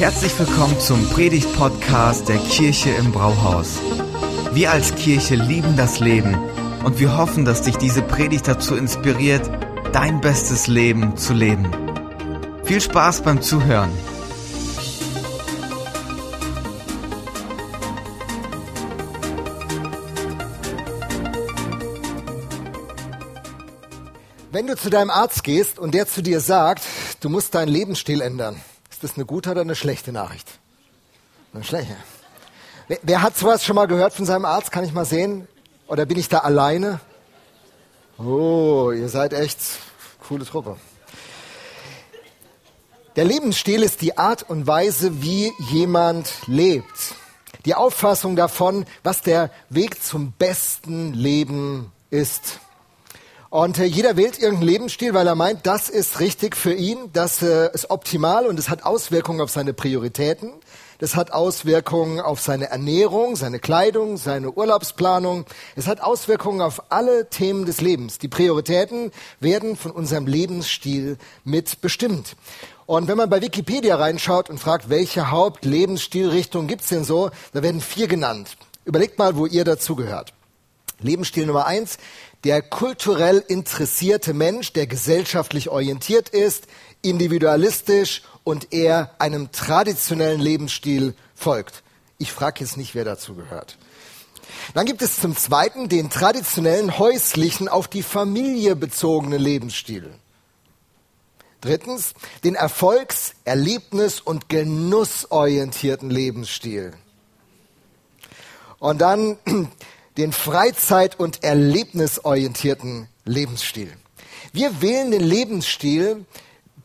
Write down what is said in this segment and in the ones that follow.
Herzlich willkommen zum Predigt-Podcast der Kirche im Brauhaus. Wir als Kirche lieben das Leben und wir hoffen, dass dich diese Predigt dazu inspiriert, dein bestes Leben zu leben. Viel Spaß beim Zuhören. Wenn du zu deinem Arzt gehst und der zu dir sagt, du musst deinen Lebensstil ändern, ist das eine gute oder eine schlechte Nachricht? Eine schlechte. Wer, wer hat sowas schon mal gehört von seinem Arzt? Kann ich mal sehen? Oder bin ich da alleine? Oh, ihr seid echt coole Truppe. Der Lebensstil ist die Art und Weise, wie jemand lebt. Die Auffassung davon, was der Weg zum besten Leben ist. Und äh, jeder wählt irgendeinen Lebensstil, weil er meint, das ist richtig für ihn, das äh, ist optimal und es hat Auswirkungen auf seine Prioritäten. Das hat Auswirkungen auf seine Ernährung, seine Kleidung, seine Urlaubsplanung. Es hat Auswirkungen auf alle Themen des Lebens. Die Prioritäten werden von unserem Lebensstil mitbestimmt. Und wenn man bei Wikipedia reinschaut und fragt, welche Hauptlebensstilrichtung gibt's denn so, da werden vier genannt. Überlegt mal, wo ihr dazugehört. Lebensstil Nummer eins, der kulturell interessierte Mensch, der gesellschaftlich orientiert ist, individualistisch und eher einem traditionellen Lebensstil folgt. Ich frage jetzt nicht, wer dazu gehört. Dann gibt es zum Zweiten den traditionellen häuslichen, auf die Familie bezogenen Lebensstil. Drittens den erfolgs-, erlebnis- und genussorientierten Lebensstil. Und dann den freizeit- und erlebnisorientierten Lebensstil. Wir wählen den Lebensstil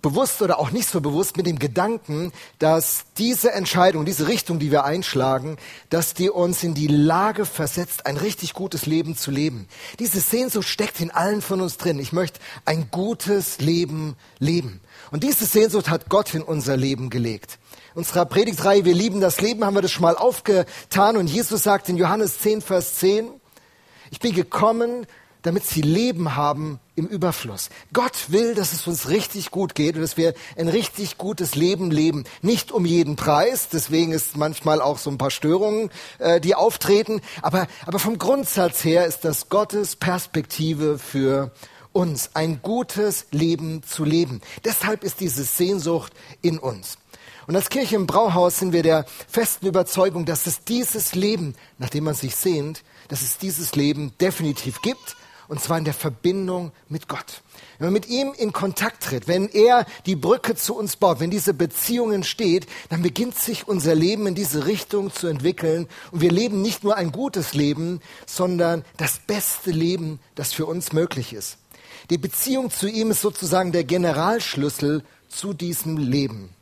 bewusst oder auch nicht so bewusst mit dem Gedanken, dass diese Entscheidung, diese Richtung, die wir einschlagen, dass die uns in die Lage versetzt, ein richtig gutes Leben zu leben. Diese Sehnsucht steckt in allen von uns drin. Ich möchte ein gutes Leben leben. Und diese Sehnsucht hat Gott in unser Leben gelegt unserer Predigtreihe Wir lieben das Leben haben wir das schon mal aufgetan und Jesus sagt in Johannes 10, Vers 10, ich bin gekommen, damit sie Leben haben im Überfluss. Gott will, dass es uns richtig gut geht und dass wir ein richtig gutes Leben leben. Nicht um jeden Preis, deswegen ist manchmal auch so ein paar Störungen, äh, die auftreten, aber, aber vom Grundsatz her ist das Gottes Perspektive für uns, ein gutes Leben zu leben. Deshalb ist diese Sehnsucht in uns. Und als Kirche im Brauhaus sind wir der festen Überzeugung, dass es dieses Leben, nach dem man sich sehnt, dass es dieses Leben definitiv gibt, und zwar in der Verbindung mit Gott. Wenn man mit ihm in Kontakt tritt, wenn er die Brücke zu uns baut, wenn diese Beziehung entsteht, dann beginnt sich unser Leben in diese Richtung zu entwickeln und wir leben nicht nur ein gutes Leben, sondern das beste Leben, das für uns möglich ist. Die Beziehung zu ihm ist sozusagen der Generalschlüssel zu diesem Leben.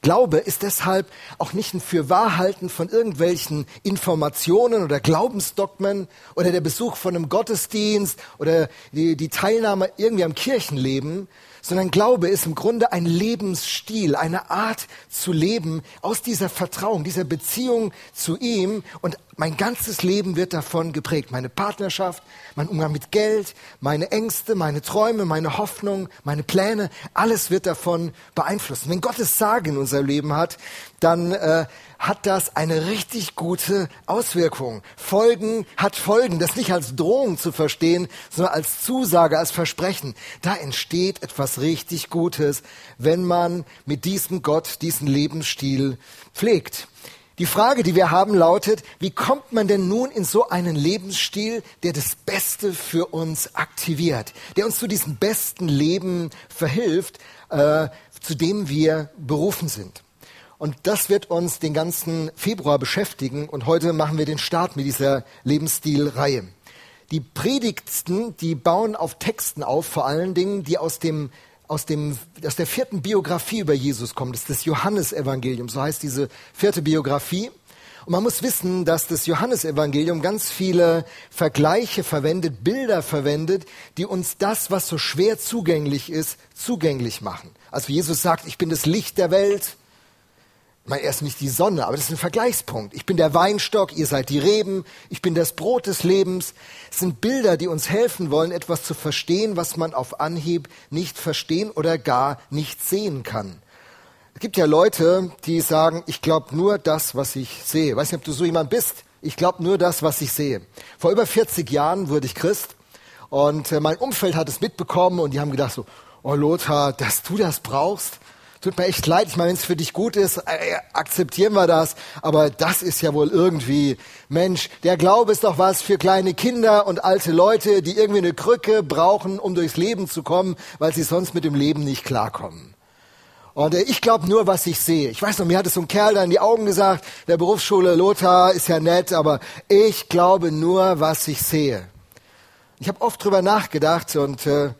Glaube ist deshalb auch nicht ein Fürwahrhalten von irgendwelchen Informationen oder Glaubensdogmen oder der Besuch von einem Gottesdienst oder die, die Teilnahme irgendwie am Kirchenleben, sondern Glaube ist im Grunde ein Lebensstil, eine Art zu leben aus dieser Vertrauung, dieser Beziehung zu ihm und mein ganzes Leben wird davon geprägt. Meine Partnerschaft, mein Umgang mit Geld, meine Ängste, meine Träume, meine Hoffnung, meine Pläne, alles wird davon beeinflusst. Wenn Gottes Sage in unser Leben hat, dann äh, hat das eine richtig gute Auswirkung. Folgen hat Folgen. Das nicht als Drohung zu verstehen, sondern als Zusage, als Versprechen. Da entsteht etwas richtig Gutes, wenn man mit diesem Gott diesen Lebensstil pflegt. Die Frage, die wir haben, lautet, wie kommt man denn nun in so einen Lebensstil, der das Beste für uns aktiviert, der uns zu diesem besten Leben verhilft, äh, zu dem wir berufen sind? Und das wird uns den ganzen Februar beschäftigen. Und heute machen wir den Start mit dieser Lebensstilreihe. Die Predigten, die bauen auf Texten auf, vor allen Dingen, die aus dem aus, dem, aus der vierten Biografie über Jesus kommt. Das ist das Johannesevangelium, so heißt diese vierte Biografie. Und man muss wissen, dass das Johannesevangelium ganz viele Vergleiche verwendet, Bilder verwendet, die uns das, was so schwer zugänglich ist, zugänglich machen. Also Jesus sagt, ich bin das Licht der Welt, ich meine, er ist nicht die Sonne, aber das ist ein Vergleichspunkt. Ich bin der Weinstock, ihr seid die Reben, ich bin das Brot des Lebens. Es sind Bilder, die uns helfen wollen, etwas zu verstehen, was man auf Anhieb nicht verstehen oder gar nicht sehen kann. gibt ja Leute, die sagen, ich glaube nur das, was ich sehe. Weiß nicht, ob du so jemand bist. Ich glaube nur das, was ich sehe. Vor über 40 Jahren wurde ich Christ und äh, mein Umfeld hat es mitbekommen und die haben gedacht so, oh Lothar, dass du das brauchst, tut mir echt leid. Ich meine, wenn es für dich gut ist, äh, akzeptieren wir das. Aber das ist ja wohl irgendwie, Mensch, der Glaube ist doch was für kleine Kinder und alte Leute, die irgendwie eine Krücke brauchen, um durchs Leben zu kommen, weil sie sonst mit dem Leben nicht klarkommen. Und äh, ich glaube nur, was ich sehe. Ich weiß noch, mir hat es so ein Kerl da in die Augen gesagt, der Berufsschule Lothar ist ja nett, aber ich glaube nur, was ich sehe. Ich habe oft drüber nachgedacht und äh,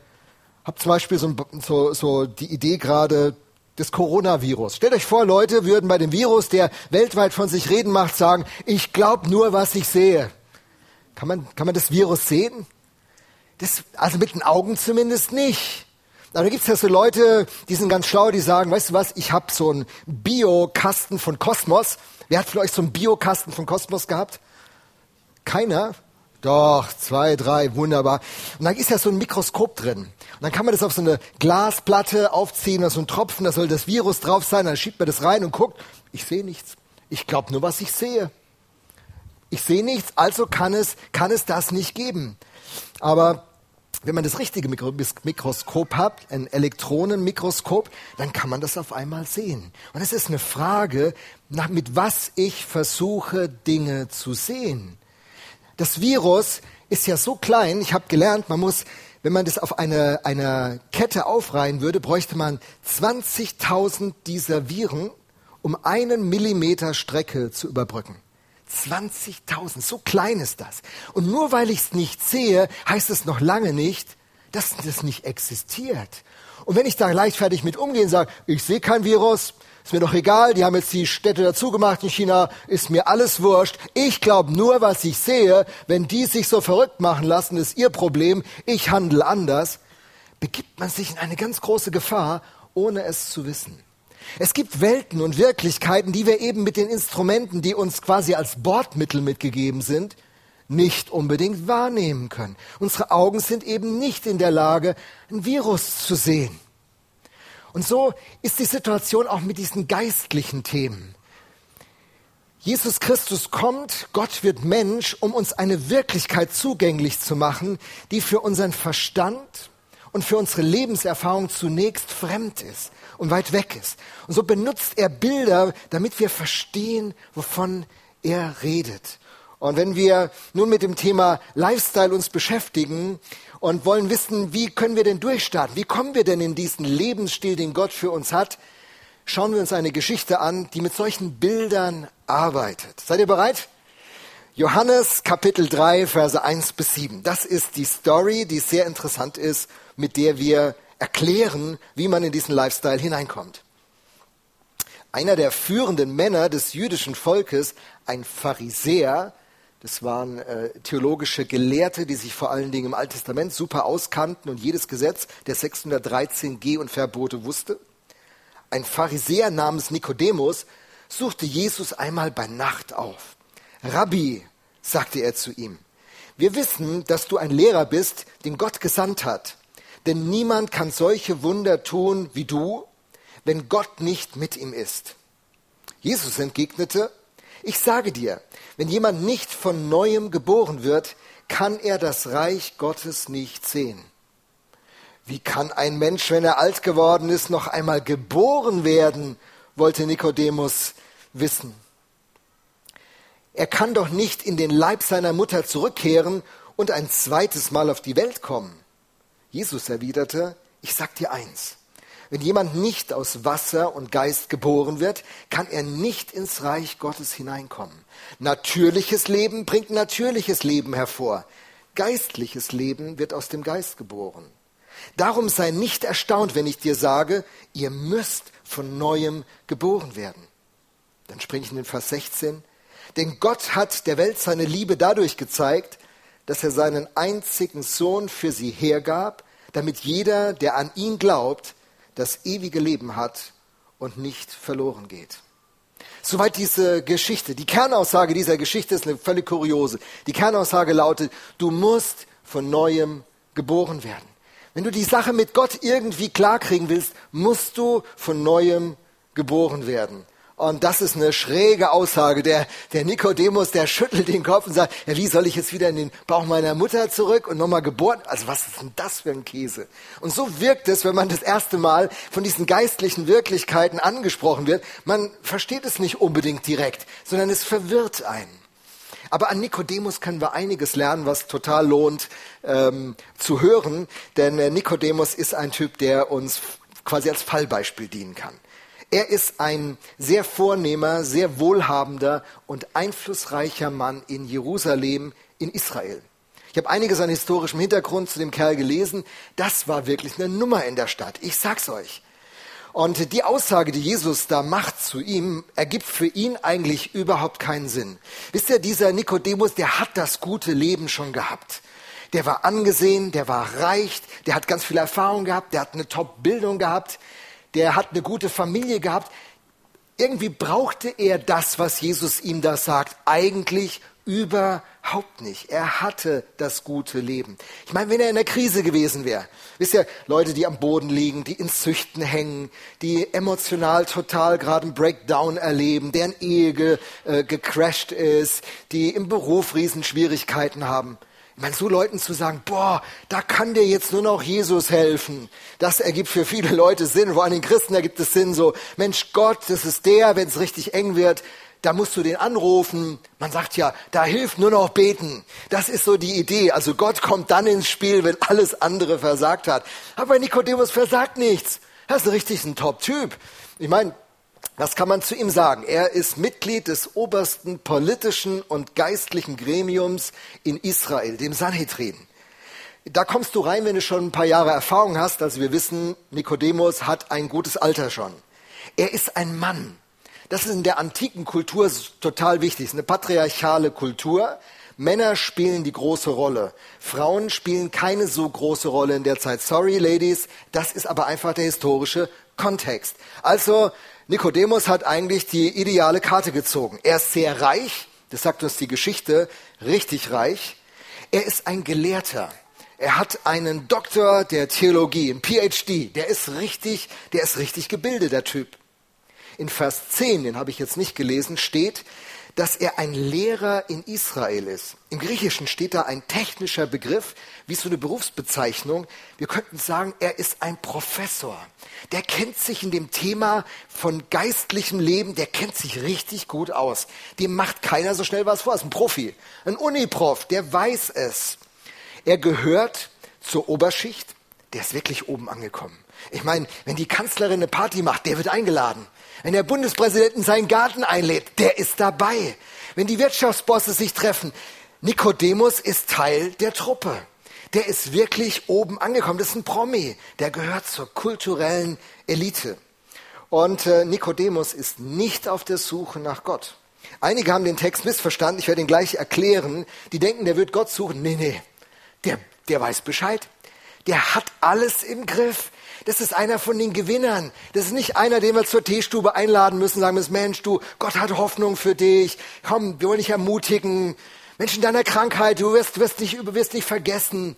habe zum Beispiel so, so, so die Idee gerade des Coronavirus. Stellt euch vor, Leute würden bei dem Virus, der weltweit von sich reden macht, sagen, ich glaube nur, was ich sehe. Kann man, kann man das Virus sehen? Das, also mit den Augen zumindest nicht. Aber da gibt es ja so Leute, die sind ganz schlau, die sagen, weißt du was, ich habe so einen Biokasten von Kosmos. Wer hat euch so einen Biokasten von Kosmos gehabt? Keiner? Doch, zwei, drei, wunderbar. Und dann ist ja so ein Mikroskop drin. Und dann kann man das auf so eine Glasplatte aufziehen, da so ein Tropfen, da soll das Virus drauf sein, dann schiebt man das rein und guckt, ich sehe nichts. Ich glaube nur, was ich sehe. Ich sehe nichts, also kann es, kann es das nicht geben. Aber wenn man das richtige Mikroskop hat, ein Elektronenmikroskop, dann kann man das auf einmal sehen. Und es ist eine Frage, nach, mit was ich versuche, Dinge zu sehen. Das Virus ist ja so klein, ich habe gelernt, man muss, wenn man das auf eine, eine Kette aufreihen würde, bräuchte man 20.000 dieser Viren, um einen Millimeter Strecke zu überbrücken. 20.000, so klein ist das. Und nur weil ich es nicht sehe, heißt es noch lange nicht, dass das nicht existiert. Und wenn ich da leichtfertig mit umgehe und sage, ich sehe kein Virus, ist mir doch egal, die haben jetzt die Städte dazugemacht in China, ist mir alles wurscht. Ich glaube nur, was ich sehe. Wenn die sich so verrückt machen lassen, ist ihr Problem. Ich handle anders. Begibt man sich in eine ganz große Gefahr, ohne es zu wissen. Es gibt Welten und Wirklichkeiten, die wir eben mit den Instrumenten, die uns quasi als Bordmittel mitgegeben sind, nicht unbedingt wahrnehmen können. Unsere Augen sind eben nicht in der Lage, ein Virus zu sehen. Und so ist die Situation auch mit diesen geistlichen Themen. Jesus Christus kommt, Gott wird Mensch, um uns eine Wirklichkeit zugänglich zu machen, die für unseren Verstand und für unsere Lebenserfahrung zunächst fremd ist und weit weg ist. Und so benutzt er Bilder, damit wir verstehen, wovon er redet. Und wenn wir nun mit dem Thema Lifestyle uns beschäftigen und wollen wissen, wie können wir denn durchstarten? Wie kommen wir denn in diesen Lebensstil, den Gott für uns hat? Schauen wir uns eine Geschichte an, die mit solchen Bildern arbeitet. Seid ihr bereit? Johannes Kapitel 3, Verse 1 bis 7. Das ist die Story, die sehr interessant ist, mit der wir erklären, wie man in diesen Lifestyle hineinkommt. Einer der führenden Männer des jüdischen Volkes, ein Pharisäer, das waren äh, theologische Gelehrte, die sich vor allen Dingen im Alten Testament super auskannten und jedes Gesetz der 613 G und Verbote wusste. Ein Pharisäer namens Nikodemus suchte Jesus einmal bei Nacht auf. Rabbi, sagte er zu ihm, wir wissen, dass du ein Lehrer bist, den Gott gesandt hat. Denn niemand kann solche Wunder tun wie du, wenn Gott nicht mit ihm ist. Jesus entgegnete, ich sage dir, wenn jemand nicht von neuem geboren wird, kann er das Reich Gottes nicht sehen. Wie kann ein Mensch, wenn er alt geworden ist, noch einmal geboren werden, wollte Nikodemus wissen. Er kann doch nicht in den Leib seiner Mutter zurückkehren und ein zweites Mal auf die Welt kommen. Jesus erwiderte, ich sag dir eins, wenn jemand nicht aus Wasser und Geist geboren wird, kann er nicht ins Reich Gottes hineinkommen. Natürliches Leben bringt natürliches Leben hervor. Geistliches Leben wird aus dem Geist geboren. Darum sei nicht erstaunt, wenn ich dir sage, ihr müsst von neuem geboren werden. Dann springe ich in den Vers 16. Denn Gott hat der Welt seine Liebe dadurch gezeigt, dass er seinen einzigen Sohn für sie hergab, damit jeder, der an ihn glaubt, das ewige Leben hat und nicht verloren geht. Soweit diese Geschichte. Die Kernaussage dieser Geschichte ist eine völlig kuriose. Die Kernaussage lautet, du musst von neuem geboren werden. Wenn du die Sache mit Gott irgendwie klarkriegen willst, musst du von neuem geboren werden. Und das ist eine schräge Aussage. Der, der Nikodemus, der schüttelt den Kopf und sagt, ja, wie soll ich jetzt wieder in den Bauch meiner Mutter zurück und nochmal geboren? Also was ist denn das für ein Käse? Und so wirkt es, wenn man das erste Mal von diesen geistlichen Wirklichkeiten angesprochen wird. Man versteht es nicht unbedingt direkt, sondern es verwirrt einen. Aber an Nikodemus können wir einiges lernen, was total lohnt ähm, zu hören. Denn äh, Nikodemus ist ein Typ, der uns quasi als Fallbeispiel dienen kann. Er ist ein sehr vornehmer, sehr wohlhabender und einflussreicher Mann in Jerusalem, in Israel. Ich habe einiges an historischem Hintergrund zu dem Kerl gelesen. Das war wirklich eine Nummer in der Stadt. Ich sag's euch. Und die Aussage, die Jesus da macht zu ihm, ergibt für ihn eigentlich überhaupt keinen Sinn. Wisst ihr, dieser Nikodemus, der hat das gute Leben schon gehabt. Der war angesehen, der war reich, der hat ganz viel Erfahrung gehabt, der hat eine Top-Bildung gehabt der hat eine gute Familie gehabt. Irgendwie brauchte er das, was Jesus ihm da sagt, eigentlich überhaupt nicht. Er hatte das gute Leben. Ich meine, wenn er in der Krise gewesen wäre, wisst ihr, Leute, die am Boden liegen, die in Züchten hängen, die emotional total gerade einen Breakdown erleben, deren Ehe ge, äh, gecrashed ist, die im Beruf Riesenschwierigkeiten haben. Meine, so Leuten zu sagen, boah, da kann dir jetzt nur noch Jesus helfen. Das ergibt für viele Leute Sinn, vor allem den Christen ergibt es Sinn, so, Mensch, Gott, das ist der, wenn es richtig eng wird, da musst du den anrufen. Man sagt ja, da hilft nur noch beten. Das ist so die Idee. Also Gott kommt dann ins Spiel, wenn alles andere versagt hat. Aber Nikodemus versagt nichts. Er ist richtig ein Top-Typ. Ich meine, was kann man zu ihm sagen? Er ist Mitglied des obersten politischen und geistlichen Gremiums in Israel, dem Sanhedrin. Da kommst du rein, wenn du schon ein paar Jahre Erfahrung hast. Also wir wissen, Nikodemus hat ein gutes Alter schon. Er ist ein Mann. Das ist in der antiken Kultur total wichtig. Es ist eine patriarchale Kultur. Männer spielen die große Rolle. Frauen spielen keine so große Rolle in der Zeit. Sorry, Ladies, das ist aber einfach der historische Kontext. Also Nikodemus hat eigentlich die ideale Karte gezogen. Er ist sehr reich, das sagt uns die Geschichte, richtig reich. Er ist ein Gelehrter. Er hat einen Doktor der Theologie, ein PhD. Der ist richtig, der ist richtig gebildet, der Typ. In Vers 10, den habe ich jetzt nicht gelesen, steht, dass er ein Lehrer in Israel ist. Im Griechischen steht da ein technischer Begriff, wie so eine Berufsbezeichnung. Wir könnten sagen, er ist ein Professor. Der kennt sich in dem Thema von geistlichem Leben, der kennt sich richtig gut aus. Dem macht keiner so schnell was vor. Ist ein Profi, ein Uniprof, der weiß es. Er gehört zur Oberschicht, der ist wirklich oben angekommen. Ich meine, wenn die Kanzlerin eine Party macht, der wird eingeladen. Wenn der Bundespräsident in seinen Garten einlädt, der ist dabei. Wenn die Wirtschaftsbosse sich treffen, Nikodemus ist Teil der Truppe. Der ist wirklich oben angekommen. Das ist ein Promi. Der gehört zur kulturellen Elite. Und äh, Nikodemus ist nicht auf der Suche nach Gott. Einige haben den Text missverstanden. Ich werde ihn gleich erklären. Die denken, der wird Gott suchen. Nee, nee. Der, der weiß Bescheid. Der hat alles im Griff. Das ist einer von den Gewinnern. Das ist nicht einer, den wir zur Teestube einladen müssen, sagen müssen, Mensch, du, Gott hat Hoffnung für dich. Komm, wir wollen dich ermutigen. Mensch, in deiner Krankheit, du wirst, wirst, nicht, wirst nicht vergessen.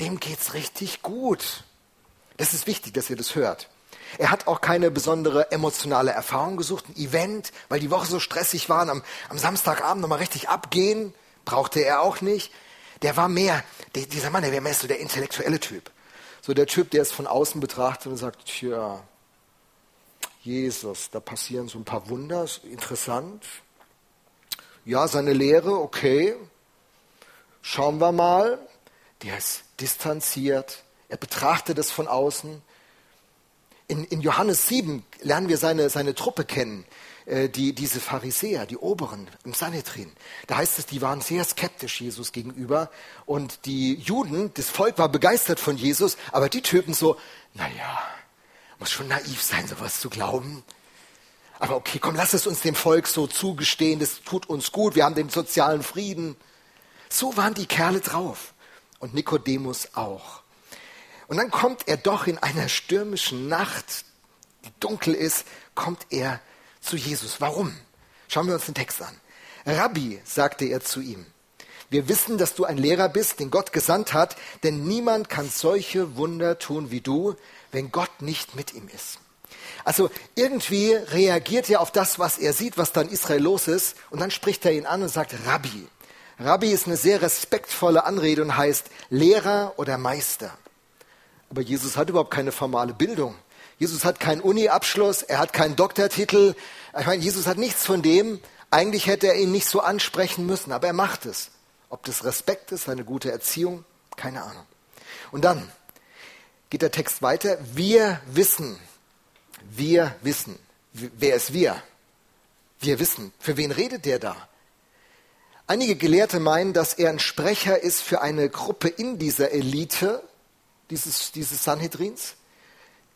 Dem geht's richtig gut. Das ist wichtig, dass ihr das hört. Er hat auch keine besondere emotionale Erfahrung gesucht, ein Event, weil die Woche so stressig war, am, am Samstagabend nochmal richtig abgehen, brauchte er auch nicht. Der war mehr, dieser Mann, der wäre mehr so der intellektuelle Typ. So der Typ, der es von außen betrachtet und sagt, tja, Jesus, da passieren so ein paar Wunder, interessant. Ja, seine Lehre, okay. Schauen wir mal. Der ist distanziert. Er betrachtet es von außen. In, in Johannes 7 lernen wir seine, seine Truppe kennen. Äh, die, diese Pharisäer, die Oberen im Sanhedrin, da heißt es, die waren sehr skeptisch Jesus gegenüber und die Juden, das Volk war begeistert von Jesus, aber die Typen so, naja, muss schon naiv sein, sowas zu glauben. Aber okay, komm, lass es uns dem Volk so zugestehen, das tut uns gut, wir haben den sozialen Frieden. So waren die Kerle drauf und Nikodemus auch. Und dann kommt er doch in einer stürmischen Nacht, die dunkel ist, kommt er zu Jesus. Warum? Schauen wir uns den Text an. Rabbi, sagte er zu ihm, wir wissen, dass du ein Lehrer bist, den Gott gesandt hat, denn niemand kann solche Wunder tun wie du, wenn Gott nicht mit ihm ist. Also irgendwie reagiert er auf das, was er sieht, was da in Israel los ist, und dann spricht er ihn an und sagt Rabbi. Rabbi ist eine sehr respektvolle Anrede und heißt Lehrer oder Meister. Aber Jesus hat überhaupt keine formale Bildung. Jesus hat keinen Uni-Abschluss, er hat keinen Doktortitel. Ich meine, Jesus hat nichts von dem. Eigentlich hätte er ihn nicht so ansprechen müssen, aber er macht es. Ob das Respekt ist, eine gute Erziehung, keine Ahnung. Und dann geht der Text weiter. Wir wissen, wir wissen. Wer ist wir? Wir wissen. Für wen redet der da? Einige Gelehrte meinen, dass er ein Sprecher ist für eine Gruppe in dieser Elite dieses, dieses Sanhedrins,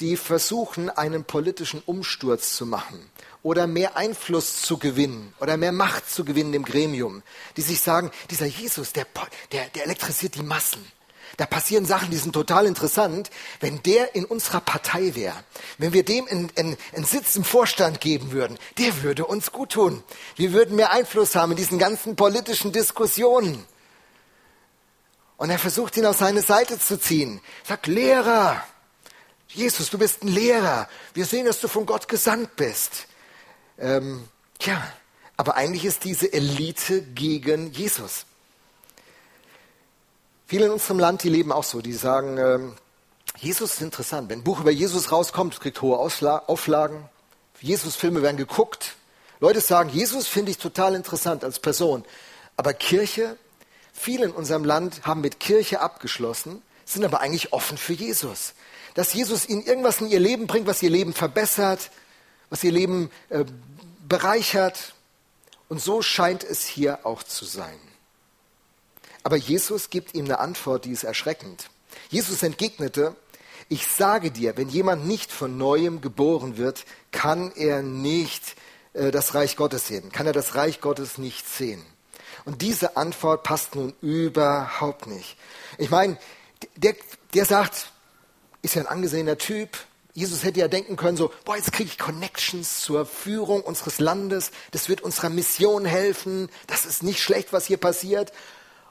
die versuchen, einen politischen Umsturz zu machen oder mehr Einfluss zu gewinnen oder mehr Macht zu gewinnen im Gremium, die sich sagen, dieser Jesus, der, der, der elektrisiert die Massen. Da passieren Sachen, die sind total interessant. Wenn der in unserer Partei wäre, wenn wir dem einen, Sitz im Vorstand geben würden, der würde uns gut tun. Wir würden mehr Einfluss haben in diesen ganzen politischen Diskussionen. Und er versucht ihn auf seine Seite zu ziehen. Sagt, Lehrer, Jesus, du bist ein Lehrer. Wir sehen, dass du von Gott gesandt bist. Ähm, tja, aber eigentlich ist diese Elite gegen Jesus. Viele in unserem Land, die leben auch so, die sagen, ähm, Jesus ist interessant. Wenn ein Buch über Jesus rauskommt, kriegt hohe Ausla Auflagen. Jesus-Filme werden geguckt. Leute sagen, Jesus finde ich total interessant als Person. Aber Kirche, viele in unserem Land haben mit Kirche abgeschlossen, sind aber eigentlich offen für Jesus. Dass Jesus ihnen irgendwas in ihr Leben bringt, was ihr Leben verbessert, was ihr Leben äh, bereichert. Und so scheint es hier auch zu sein. Aber Jesus gibt ihm eine Antwort, die ist erschreckend. Jesus entgegnete, ich sage dir, wenn jemand nicht von neuem geboren wird, kann er nicht äh, das Reich Gottes sehen, kann er das Reich Gottes nicht sehen. Und diese Antwort passt nun überhaupt nicht. Ich meine, der, der sagt, ist ja ein angesehener Typ. Jesus hätte ja denken können, so, boah, jetzt kriege ich Connections zur Führung unseres Landes, das wird unserer Mission helfen, das ist nicht schlecht, was hier passiert.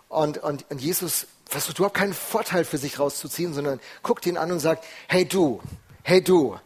Und, und, und Jesus versucht überhaupt keinen Vorteil für sich rauszuziehen, sondern guckt ihn an und sagt, hey du, hey du,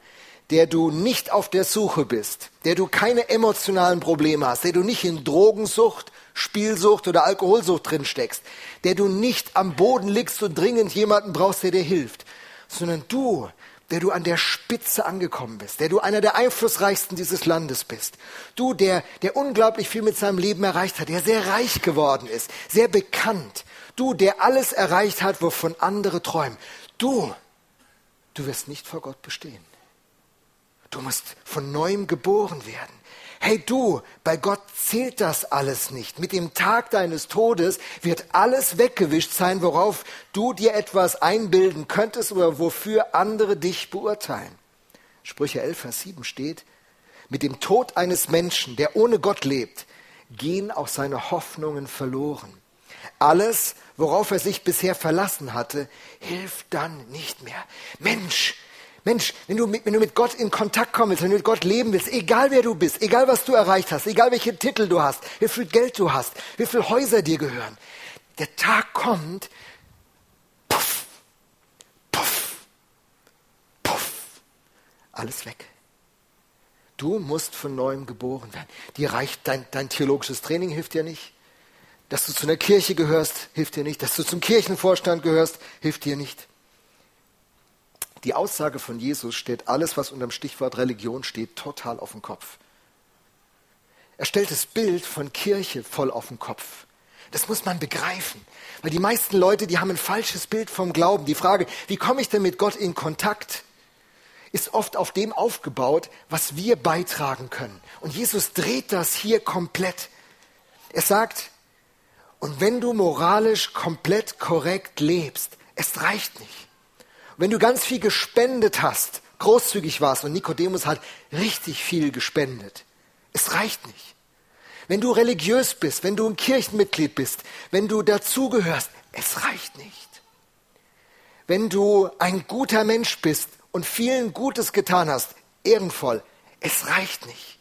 der du nicht auf der Suche bist, der du keine emotionalen Probleme hast, der du nicht in Drogensucht, Spielsucht oder Alkoholsucht drin steckst, der du nicht am Boden liegst und dringend jemanden brauchst, der dir hilft, sondern du, der du an der Spitze angekommen bist, der du einer der einflussreichsten dieses Landes bist. Du, der, der unglaublich viel mit seinem Leben erreicht hat, der sehr reich geworden ist, sehr bekannt. Du, der alles erreicht hat, wovon andere träumen. Du, du wirst nicht vor Gott bestehen. Du musst von neuem geboren werden hey du, bei Gott zählt das alles nicht. Mit dem Tag deines Todes wird alles weggewischt sein, worauf du dir etwas einbilden könntest oder wofür andere dich beurteilen. Sprüche 11, Vers 7 steht, mit dem Tod eines Menschen, der ohne Gott lebt, gehen auch seine Hoffnungen verloren. Alles, worauf er sich bisher verlassen hatte, hilft dann nicht mehr. Mensch, Mensch, wenn du, mit, wenn du mit Gott in Kontakt kommen willst, wenn du mit Gott leben willst, egal wer du bist, egal was du erreicht hast, egal welche Titel du hast, wie viel Geld du hast, wie viele Häuser dir gehören, der Tag kommt, puff, puff, puff, alles weg. Du musst von neuem geboren werden. Dir reicht dein, dein theologisches Training hilft dir nicht. Dass du zu einer Kirche gehörst, hilft dir nicht. Dass du zum Kirchenvorstand gehörst, hilft dir nicht. Die Aussage von Jesus steht alles, was unter dem Stichwort Religion steht, total auf den Kopf. Er stellt das Bild von Kirche voll auf den Kopf. Das muss man begreifen. Weil die meisten Leute, die haben ein falsches Bild vom Glauben. Die Frage, wie komme ich denn mit Gott in Kontakt, ist oft auf dem aufgebaut, was wir beitragen können. Und Jesus dreht das hier komplett. Er sagt, und wenn du moralisch komplett korrekt lebst, es reicht nicht. Wenn du ganz viel gespendet hast, großzügig warst und Nikodemus hat richtig viel gespendet, es reicht nicht. Wenn du religiös bist, wenn du ein Kirchenmitglied bist, wenn du dazugehörst, es reicht nicht. Wenn du ein guter Mensch bist und vielen Gutes getan hast, ehrenvoll, es reicht nicht.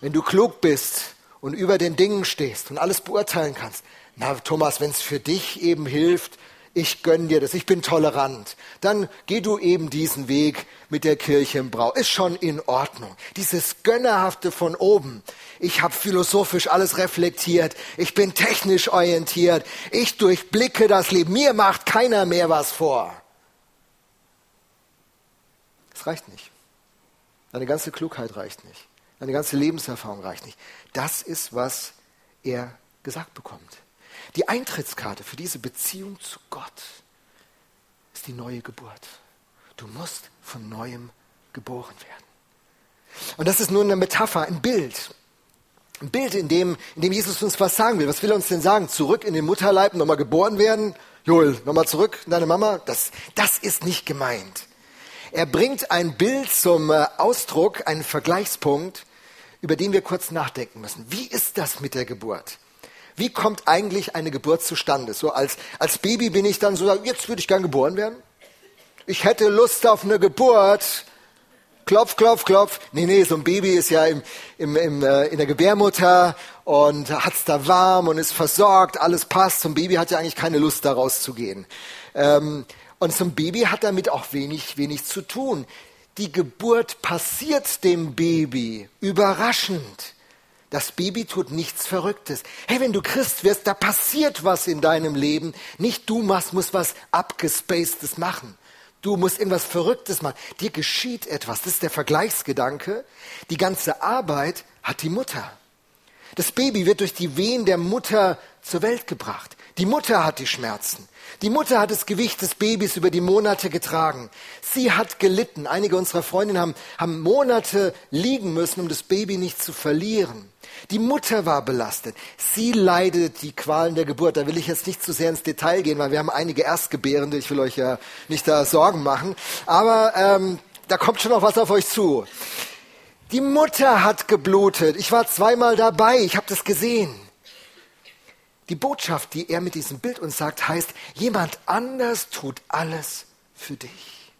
Wenn du klug bist und über den Dingen stehst und alles beurteilen kannst, na Thomas, wenn es für dich eben hilft, ich gönn dir das, ich bin tolerant, dann geh du eben diesen Weg mit der Kirche im Brau. Ist schon in Ordnung. Dieses Gönnerhafte von oben. Ich habe philosophisch alles reflektiert, ich bin technisch orientiert, ich durchblicke das Leben, mir macht keiner mehr was vor. Das reicht nicht. Deine ganze Klugheit reicht nicht. Deine ganze Lebenserfahrung reicht nicht. Das ist, was er gesagt bekommt. Die Eintrittskarte für diese Beziehung zu Gott ist die neue Geburt. Du musst von neuem geboren werden. Und das ist nur eine Metapher, ein Bild. Ein Bild, in dem, in dem Jesus uns was sagen will. Was will er uns denn sagen? Zurück in den Mutterleib, nochmal geboren werden? Joel, nochmal zurück in deine Mama? Das, das ist nicht gemeint. Er bringt ein Bild zum äh, Ausdruck, einen Vergleichspunkt, über den wir kurz nachdenken müssen. Wie ist das mit der Geburt? Wie kommt eigentlich eine Geburt zustande? So als, als Baby bin ich dann so, jetzt würde ich gern geboren werden. Ich hätte Lust auf eine Geburt. Klopf, klopf, klopf. Nee, nee, so ein Baby ist ja im, im, im, äh, in der Gebärmutter und hat es da warm und ist versorgt, alles passt. So ein Baby hat ja eigentlich keine Lust, da rauszugehen. Ähm, und so ein Baby hat damit auch wenig, wenig zu tun. Die Geburt passiert dem Baby überraschend. Das Baby tut nichts Verrücktes. Hey, wenn du Christ wirst, da passiert was in deinem Leben. Nicht du machst, musst was abgespacedes machen. Du musst irgendwas Verrücktes machen. Dir geschieht etwas. Das ist der Vergleichsgedanke. Die ganze Arbeit hat die Mutter. Das Baby wird durch die Wehen der Mutter zur Welt gebracht. Die Mutter hat die Schmerzen. Die Mutter hat das Gewicht des Babys über die Monate getragen. Sie hat gelitten. Einige unserer Freundinnen haben, haben Monate liegen müssen, um das Baby nicht zu verlieren. Die Mutter war belastet. Sie leidet die Qualen der Geburt. Da will ich jetzt nicht zu sehr ins Detail gehen, weil wir haben einige Erstgebärende. Ich will euch ja nicht da Sorgen machen. Aber ähm, da kommt schon noch was auf euch zu. Die Mutter hat geblutet. Ich war zweimal dabei. Ich habe das gesehen. Die Botschaft, die er mit diesem Bild uns sagt, heißt, jemand anders tut alles für dich.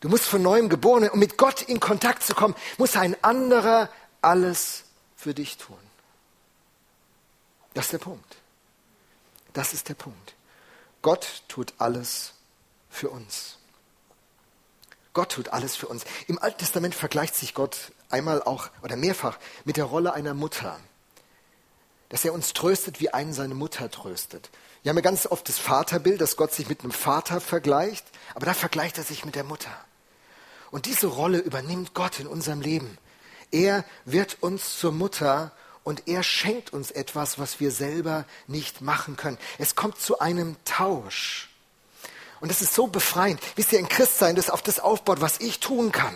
Du musst von neuem geboren werden, um mit Gott in Kontakt zu kommen, muss ein anderer alles für dich tun. Das ist der Punkt. Das ist der Punkt. Gott tut alles für uns. Gott tut alles für uns. Im Alten Testament vergleicht sich Gott einmal auch oder mehrfach mit der Rolle einer Mutter. Dass er uns tröstet, wie einen seine Mutter tröstet. Wir haben ja ganz oft das Vaterbild, dass Gott sich mit einem Vater vergleicht, aber da vergleicht er sich mit der Mutter. Und diese Rolle übernimmt Gott in unserem Leben. Er wird uns zur Mutter und er schenkt uns etwas, was wir selber nicht machen können. Es kommt zu einem Tausch. Und das ist so befreiend. Wisst ihr, ein Christsein, das auf das aufbaut, was ich tun kann.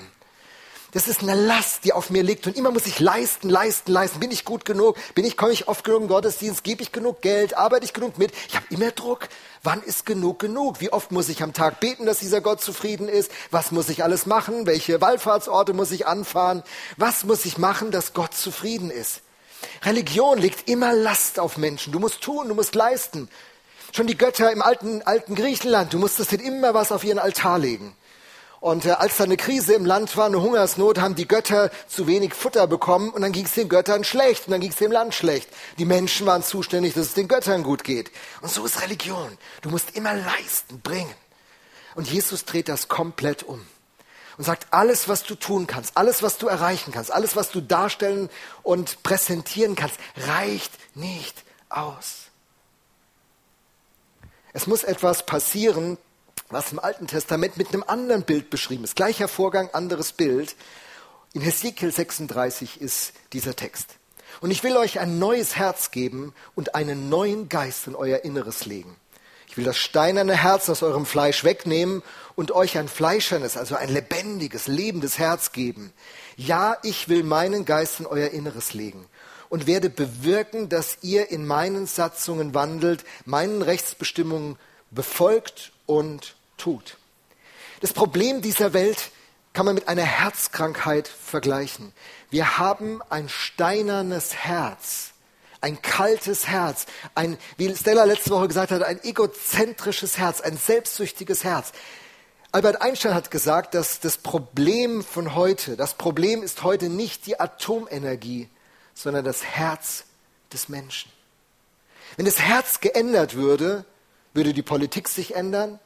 Das ist eine Last, die auf mir liegt. Und immer muss ich leisten, leisten, leisten. Bin ich gut genug? Bin ich, komme ich oft genug im Gottesdienst? Gebe ich genug Geld? Arbeite ich genug mit? Ich habe immer Druck. Wann ist genug genug? Wie oft muss ich am Tag beten, dass dieser Gott zufrieden ist? Was muss ich alles machen? Welche Wallfahrtsorte muss ich anfahren? Was muss ich machen, dass Gott zufrieden ist? Religion legt immer Last auf Menschen. Du musst tun, du musst leisten. Schon die Götter im alten, alten Griechenland, du musstest immer was auf ihren Altar legen. Und äh, als da eine Krise im Land war, eine Hungersnot, haben die Götter zu wenig Futter bekommen und dann ging es den Göttern schlecht und dann ging es dem Land schlecht. Die Menschen waren zuständig, dass es den Göttern gut geht. Und so ist Religion. Du musst immer leisten, bringen. Und Jesus dreht das komplett um und sagt, alles, was du tun kannst, alles, was du erreichen kannst, alles, was du darstellen und präsentieren kannst, reicht nicht aus. Es muss etwas passieren, was im Alten Testament mit einem anderen Bild beschrieben ist. Gleicher Vorgang, anderes Bild. In Hesekiel 36 ist dieser Text. Und ich will euch ein neues Herz geben und einen neuen Geist in euer Inneres legen. Ich will das steinerne Herz aus eurem Fleisch wegnehmen und euch ein fleischernes, also ein lebendiges, lebendes Herz geben. Ja, ich will meinen Geist in euer Inneres legen und werde bewirken, dass ihr in meinen Satzungen wandelt, meinen Rechtsbestimmungen befolgt und tut. Das Problem dieser Welt kann man mit einer Herzkrankheit vergleichen. Wir haben ein steinernes Herz, ein kaltes Herz, ein, wie Stella letzte Woche gesagt hat, ein egozentrisches Herz, ein selbstsüchtiges Herz. Albert Einstein hat gesagt, dass das Problem von heute, das Problem ist heute nicht die Atomenergie, sondern das Herz des Menschen. Wenn das Herz geändert würde, Würde die Politik sich ändern?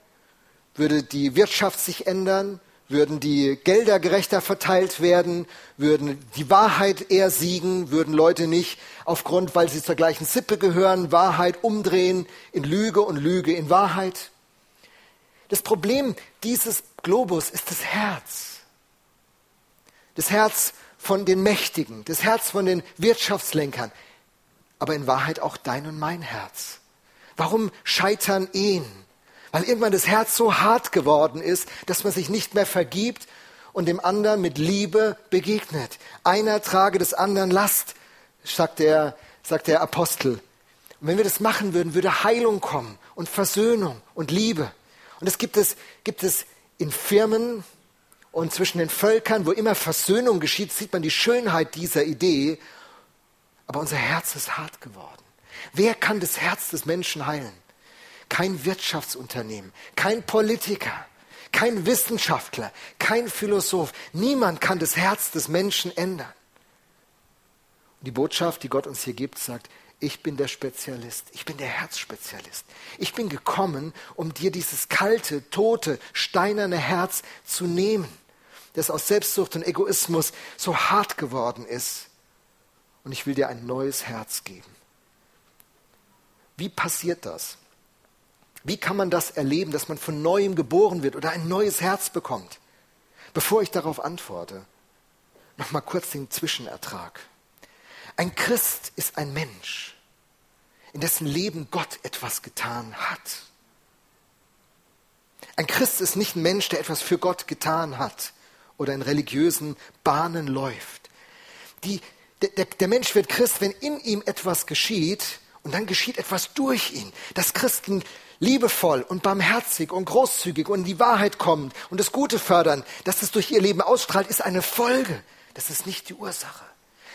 Würde die Wirtschaft sich ändern? Würden die Gelder gerechter verteilt werden? Würden die Wahrheit eher siegen? Würden Leute nicht aufgrund, weil sie zur gleichen Sippe gehören, Wahrheit umdrehen in Lüge und Lüge in Wahrheit? Das Problem dieses Globus ist das Herz. Das Herz von den Mächtigen, das Herz von den Wirtschaftslenkern, aber in Wahrheit auch dein und mein Herz. Warum scheitern Ehen? Weil irgendwann das Herz so hart geworden ist, dass man sich nicht mehr vergibt und dem anderen mit Liebe begegnet. Einer trage des anderen Last, sagt der, sagt der Apostel. Und wenn wir das machen würden, würde Heilung kommen und Versöhnung und Liebe. Und das gibt es, gibt es in Firmen und zwischen den Völkern, wo immer Versöhnung geschieht, sieht man die Schönheit dieser Idee. Aber unser Herz ist hart geworden. Wer kann das Herz des Menschen heilen? Kein Wirtschaftsunternehmen, kein Politiker, kein Wissenschaftler, kein Philosoph. Niemand kann das Herz des Menschen ändern. Und die Botschaft, die Gott uns hier gibt, sagt, ich bin der Spezialist, ich bin der Herzspezialist. Ich bin gekommen, um dir dieses kalte, tote, steinerne Herz zu nehmen, das aus Selbstsucht und Egoismus so hart geworden ist. Und ich will dir ein neues Herz geben. Wie passiert das? Wie kann man das erleben, dass man von neuem geboren wird oder ein neues Herz bekommt? Bevor ich darauf antworte, noch mal kurz den Zwischenertrag. Ein Christ ist ein Mensch, in dessen Leben Gott etwas getan hat. Ein Christ ist nicht ein Mensch, der etwas für Gott getan hat oder in religiösen Bahnen läuft. Die, der, der Mensch wird Christ, wenn in ihm etwas geschieht und dann geschieht etwas durch ihn. Das Christen liebevoll und barmherzig und großzügig und in die Wahrheit kommen und das Gute fördern, dass es durch ihr Leben ausstrahlt, ist eine Folge. Das ist nicht die Ursache.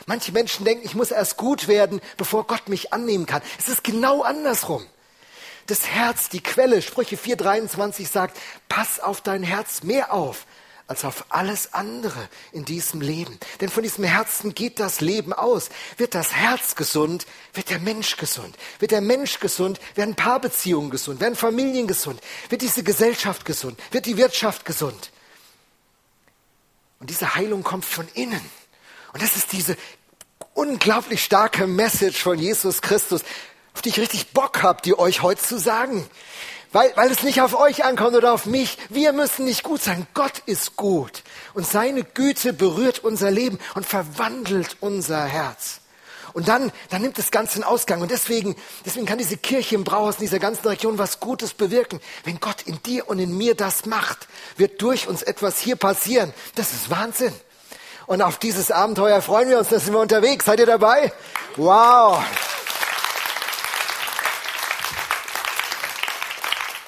Manche Menschen denken, ich muss erst gut werden, bevor Gott mich annehmen kann. Es ist genau andersrum. Das Herz, die Quelle, Sprüche 4.23 sagt, pass auf dein Herz mehr auf als auf alles andere in diesem Leben. Denn von diesem Herzen geht das Leben aus. Wird das Herz gesund, wird der Mensch gesund. Wird der Mensch gesund, werden Paarbeziehungen gesund, werden Familien gesund, wird diese Gesellschaft gesund, wird die Wirtschaft gesund. Und diese Heilung kommt von innen. Und das ist diese unglaublich starke Message von Jesus Christus, auf die ich richtig Bock habe, die euch heute zu sagen. Weil, weil es nicht auf euch ankommt oder auf mich. Wir müssen nicht gut sein. Gott ist gut. Und seine Güte berührt unser Leben und verwandelt unser Herz. Und dann, dann nimmt das Ganze einen Ausgang. Und deswegen, deswegen kann diese Kirche im Brauhaus in dieser ganzen Region was Gutes bewirken. Wenn Gott in dir und in mir das macht, wird durch uns etwas hier passieren. Das ist Wahnsinn. Und auf dieses Abenteuer freuen wir uns, da sind wir unterwegs. Seid ihr dabei? Wow!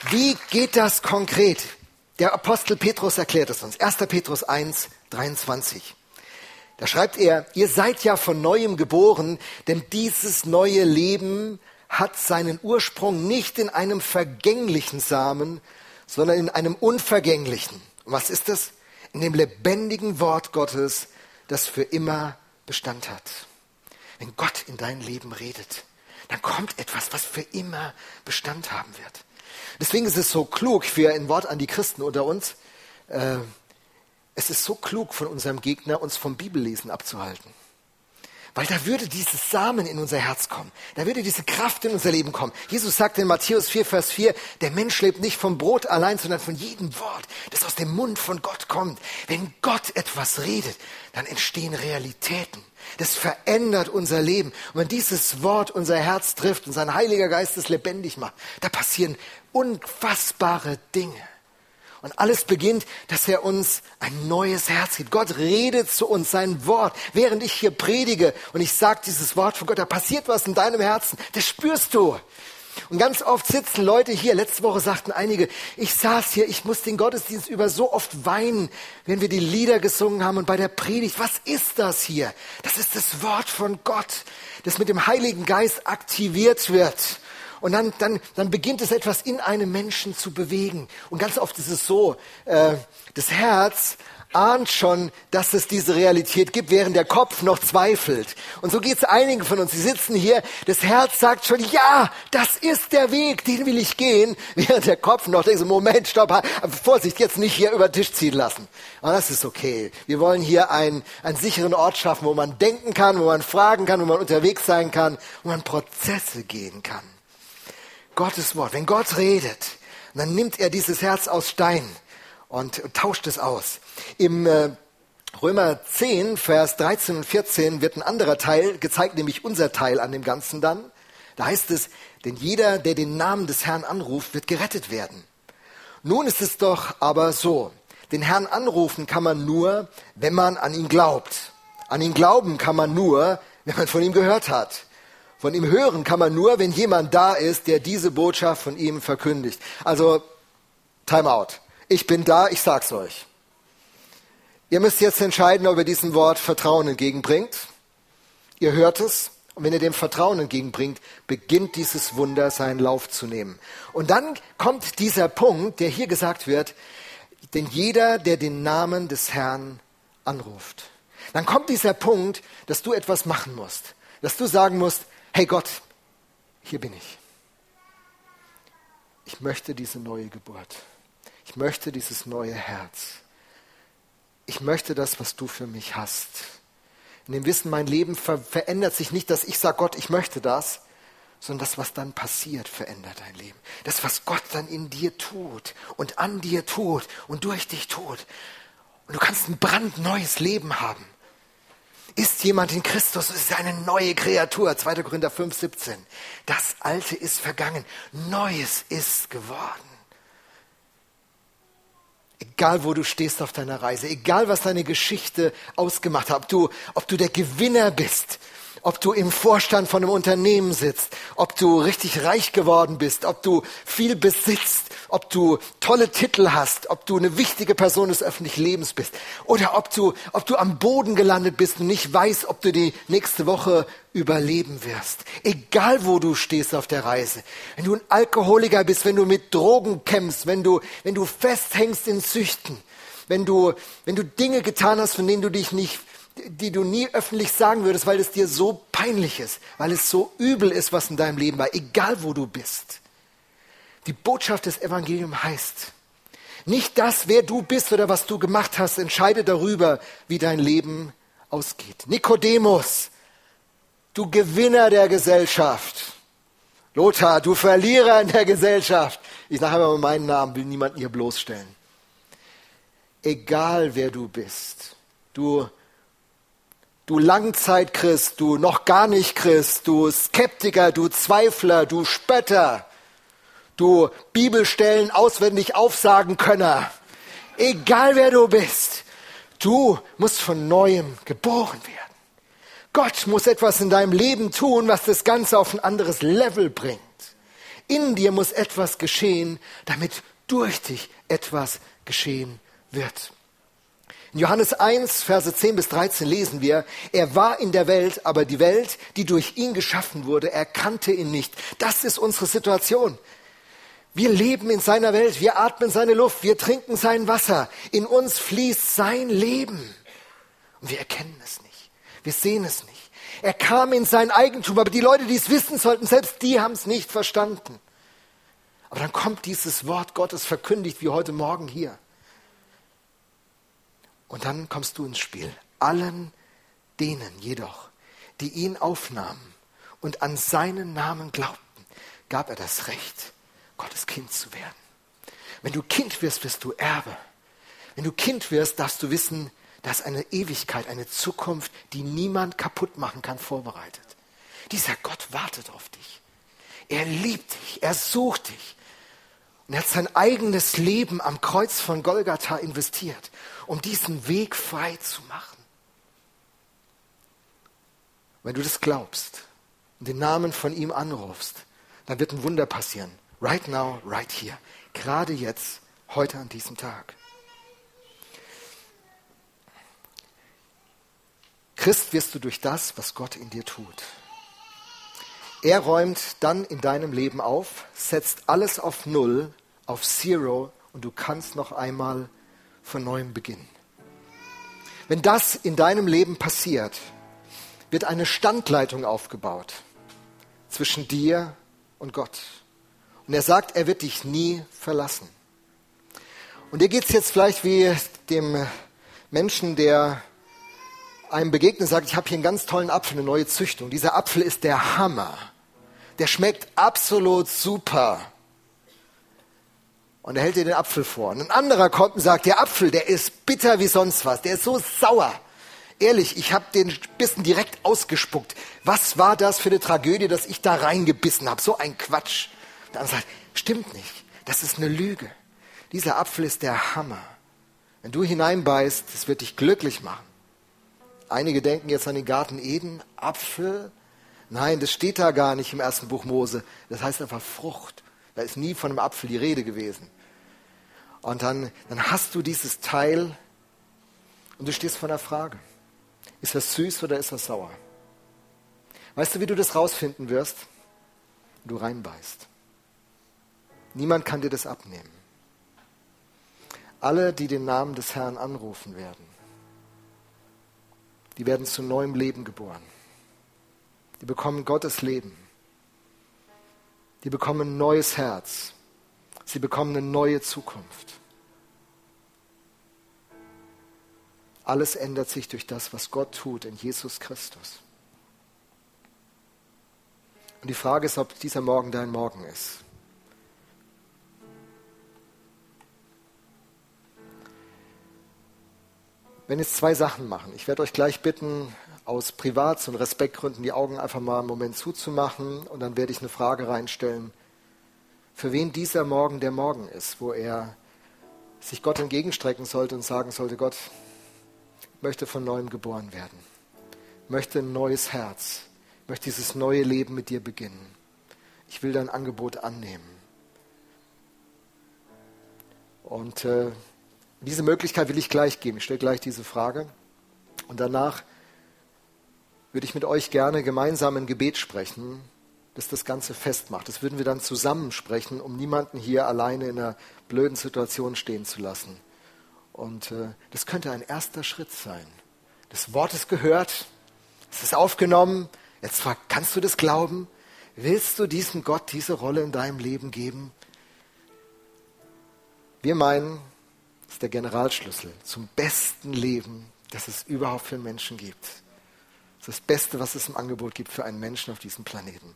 Wie geht das konkret? Der Apostel Petrus erklärt es uns. 1. Petrus 1, 23. Da schreibt er, ihr seid ja von neuem geboren, denn dieses neue Leben hat seinen Ursprung nicht in einem vergänglichen Samen, sondern in einem unvergänglichen. Und was ist das? In dem lebendigen Wort Gottes, das für immer Bestand hat. Wenn Gott in dein Leben redet, dann kommt etwas, was für immer Bestand haben wird. Deswegen ist es so klug, für ein Wort an die Christen unter uns, äh, es ist so klug von unserem Gegner, uns vom Bibellesen abzuhalten. Weil da würde dieses Samen in unser Herz kommen. Da würde diese Kraft in unser Leben kommen. Jesus sagt in Matthäus 4, Vers 4, der Mensch lebt nicht vom Brot allein, sondern von jedem Wort, das aus dem Mund von Gott kommt. Wenn Gott etwas redet, dann entstehen Realitäten. Das verändert unser Leben. Und wenn dieses Wort unser Herz trifft und sein Heiliger Geist es lebendig macht, da passieren unfassbare Dinge. Und alles beginnt, dass er uns ein neues Herz gibt. Gott redet zu uns sein Wort. Während ich hier predige und ich sage dieses Wort von Gott, da passiert was in deinem Herzen. Das spürst du. Und ganz oft sitzen Leute hier, letzte Woche sagten einige, ich saß hier, ich muss den Gottesdienst über so oft weinen, wenn wir die Lieder gesungen haben und bei der Predigt. Was ist das hier? Das ist das Wort von Gott, das mit dem Heiligen Geist aktiviert wird. Und dann, dann, dann beginnt es etwas in einem Menschen zu bewegen. Und ganz oft ist es so, äh, das Herz ahnt schon, dass es diese Realität gibt, während der Kopf noch zweifelt. Und so geht es einigen von uns. Sie sitzen hier, das Herz sagt schon, ja, das ist der Weg, den will ich gehen, während der Kopf noch denkt, Moment, stopp, Vorsicht, jetzt nicht hier über den Tisch ziehen lassen. Aber das ist okay. Wir wollen hier einen, einen sicheren Ort schaffen, wo man denken kann, wo man fragen kann, wo man unterwegs sein kann, wo man Prozesse gehen kann. Gottes Wort, wenn Gott redet, dann nimmt er dieses Herz aus Stein und tauscht es aus. Im äh, Römer 10, Vers 13 und 14 wird ein anderer Teil gezeigt, nämlich unser Teil an dem Ganzen dann. Da heißt es, denn jeder, der den Namen des Herrn anruft, wird gerettet werden. Nun ist es doch aber so, den Herrn anrufen kann man nur, wenn man an ihn glaubt. An ihn glauben kann man nur, wenn man von ihm gehört hat. Von ihm hören kann man nur, wenn jemand da ist, der diese Botschaft von ihm verkündigt. Also, Time out. Ich bin da, ich sag's euch. Ihr müsst jetzt entscheiden, ob ihr diesem Wort Vertrauen entgegenbringt. Ihr hört es. Und wenn ihr dem Vertrauen entgegenbringt, beginnt dieses Wunder seinen Lauf zu nehmen. Und dann kommt dieser Punkt, der hier gesagt wird, denn jeder, der den Namen des Herrn anruft. Dann kommt dieser Punkt, dass du etwas machen musst. Dass du sagen musst, hey Gott, hier bin ich. Ich möchte diese neue Geburt. Ich möchte dieses neue Herz. Ich möchte das, was du für mich hast. In dem Wissen, mein Leben ver verändert sich nicht, dass ich sage, Gott, ich möchte das, sondern das, was dann passiert, verändert dein Leben. Das, was Gott dann in dir tut und an dir tut und durch dich tut. Und du kannst ein brandneues Leben haben. Ist jemand in Christus, ist eine neue Kreatur. 2. Korinther 5, 17. Das Alte ist vergangen. Neues ist geworden. Egal, wo du stehst auf deiner Reise, egal, was deine Geschichte ausgemacht hat, ob du, ob du der Gewinner bist, ob du im Vorstand von einem Unternehmen sitzt, ob du richtig reich geworden bist, ob du viel besitzt, ob du tolle Titel hast, ob du eine wichtige Person des öffentlichen Lebens bist oder ob du, ob du am Boden gelandet bist und nicht weißt, ob du die nächste Woche überleben wirst. Egal wo du stehst auf der Reise. Wenn du ein Alkoholiker bist, wenn du mit Drogen kämpfst, wenn du, wenn du festhängst in Süchten, wenn du, wenn du Dinge getan hast, von denen du dich nicht die du nie öffentlich sagen würdest, weil es dir so peinlich ist, weil es so übel ist, was in deinem Leben war, egal wo du bist. Die Botschaft des Evangeliums heißt, nicht das, wer du bist oder was du gemacht hast, entscheide darüber, wie dein Leben ausgeht. Nikodemus, du Gewinner der Gesellschaft. Lothar, du Verlierer in der Gesellschaft. Ich sage einmal meinen Namen, will niemanden hier bloßstellen. Egal wer du bist, du, du Langzeitchrist, du noch gar nicht Christ, du Skeptiker, du Zweifler, du Spötter, du Bibelstellen auswendig aufsagen könner, egal wer du bist, du musst von neuem geboren werden. Gott muss etwas in deinem Leben tun, was das Ganze auf ein anderes Level bringt. In dir muss etwas geschehen, damit durch dich etwas geschehen wird. In Johannes 1, Verse 10 bis 13 lesen wir, er war in der Welt, aber die Welt, die durch ihn geschaffen wurde, erkannte ihn nicht. Das ist unsere Situation. Wir leben in seiner Welt, wir atmen seine Luft, wir trinken sein Wasser. In uns fließt sein Leben. Und wir erkennen es nicht. Wir sehen es nicht. Er kam in sein Eigentum, aber die Leute, die es wissen sollten, selbst die haben es nicht verstanden. Aber dann kommt dieses Wort Gottes verkündigt wie heute Morgen hier. Und dann kommst du ins Spiel. Allen denen jedoch, die ihn aufnahmen und an seinen Namen glaubten, gab er das Recht, Gottes Kind zu werden. Wenn du Kind wirst, wirst du Erbe. Wenn du Kind wirst, darfst du wissen, dass eine Ewigkeit, eine Zukunft, die niemand kaputt machen kann, vorbereitet. Dieser Gott wartet auf dich. Er liebt dich, er sucht dich. Und er hat sein eigenes Leben am Kreuz von Golgatha investiert, um diesen Weg frei zu machen. Wenn du das glaubst und den Namen von ihm anrufst, dann wird ein Wunder passieren. Right now, right here. Gerade jetzt, heute an diesem Tag. Christ wirst du durch das, was Gott in dir tut. Er räumt dann in deinem Leben auf, setzt alles auf Null, auf Zero und du kannst noch einmal von neuem beginnen. Wenn das in deinem Leben passiert, wird eine Standleitung aufgebaut zwischen dir und Gott. Und er sagt, er wird dich nie verlassen. Und dir geht es jetzt vielleicht wie dem Menschen, der einem begegnet und sagt, ich habe hier einen ganz tollen Apfel, eine neue Züchtung. Dieser Apfel ist der Hammer. Der schmeckt absolut super. Und er hält dir den Apfel vor. Und ein anderer kommt und sagt, der Apfel, der ist bitter wie sonst was. Der ist so sauer. Ehrlich, ich habe den Bissen direkt ausgespuckt. Was war das für eine Tragödie, dass ich da reingebissen habe? So ein Quatsch. Der andere sagt, stimmt nicht. Das ist eine Lüge. Dieser Apfel ist der Hammer. Wenn du hineinbeißt, das wird dich glücklich machen. Einige denken jetzt an den Garten Eden, Apfel. Nein, das steht da gar nicht im ersten Buch Mose. Das heißt einfach Frucht. Da ist nie von einem Apfel die Rede gewesen. Und dann, dann hast du dieses Teil und du stehst vor einer Frage. Ist das süß oder ist das sauer? Weißt du, wie du das rausfinden wirst? Du reinbeißt. Niemand kann dir das abnehmen. Alle, die den Namen des Herrn anrufen werden, die werden zu neuem Leben geboren. Die bekommen Gottes Leben. Die bekommen ein neues Herz. Sie bekommen eine neue Zukunft. Alles ändert sich durch das, was Gott tut in Jesus Christus. Und die Frage ist, ob dieser Morgen dein Morgen ist. wenn jetzt zwei Sachen machen. Ich werde euch gleich bitten, aus Privats- und Respektgründen die Augen einfach mal einen Moment zuzumachen und dann werde ich eine Frage reinstellen, für wen dieser Morgen der Morgen ist, wo er sich Gott entgegenstrecken sollte und sagen sollte, Gott, möchte von neuem geboren werden, möchte ein neues Herz, möchte dieses neue Leben mit dir beginnen. Ich will dein Angebot annehmen. Und äh, diese Möglichkeit will ich gleich geben. Ich stelle gleich diese Frage. Und danach würde ich mit euch gerne gemeinsam ein Gebet sprechen, das das Ganze festmacht. Das würden wir dann zusammen sprechen, um niemanden hier alleine in einer blöden Situation stehen zu lassen. Und äh, das könnte ein erster Schritt sein. Das Wort ist gehört, es ist aufgenommen. Jetzt kannst du das glauben? Willst du diesem Gott diese Rolle in deinem Leben geben? Wir meinen, ist der Generalschlüssel zum besten Leben, das es überhaupt für Menschen gibt. Das ist das Beste, was es im Angebot gibt für einen Menschen auf diesem Planeten.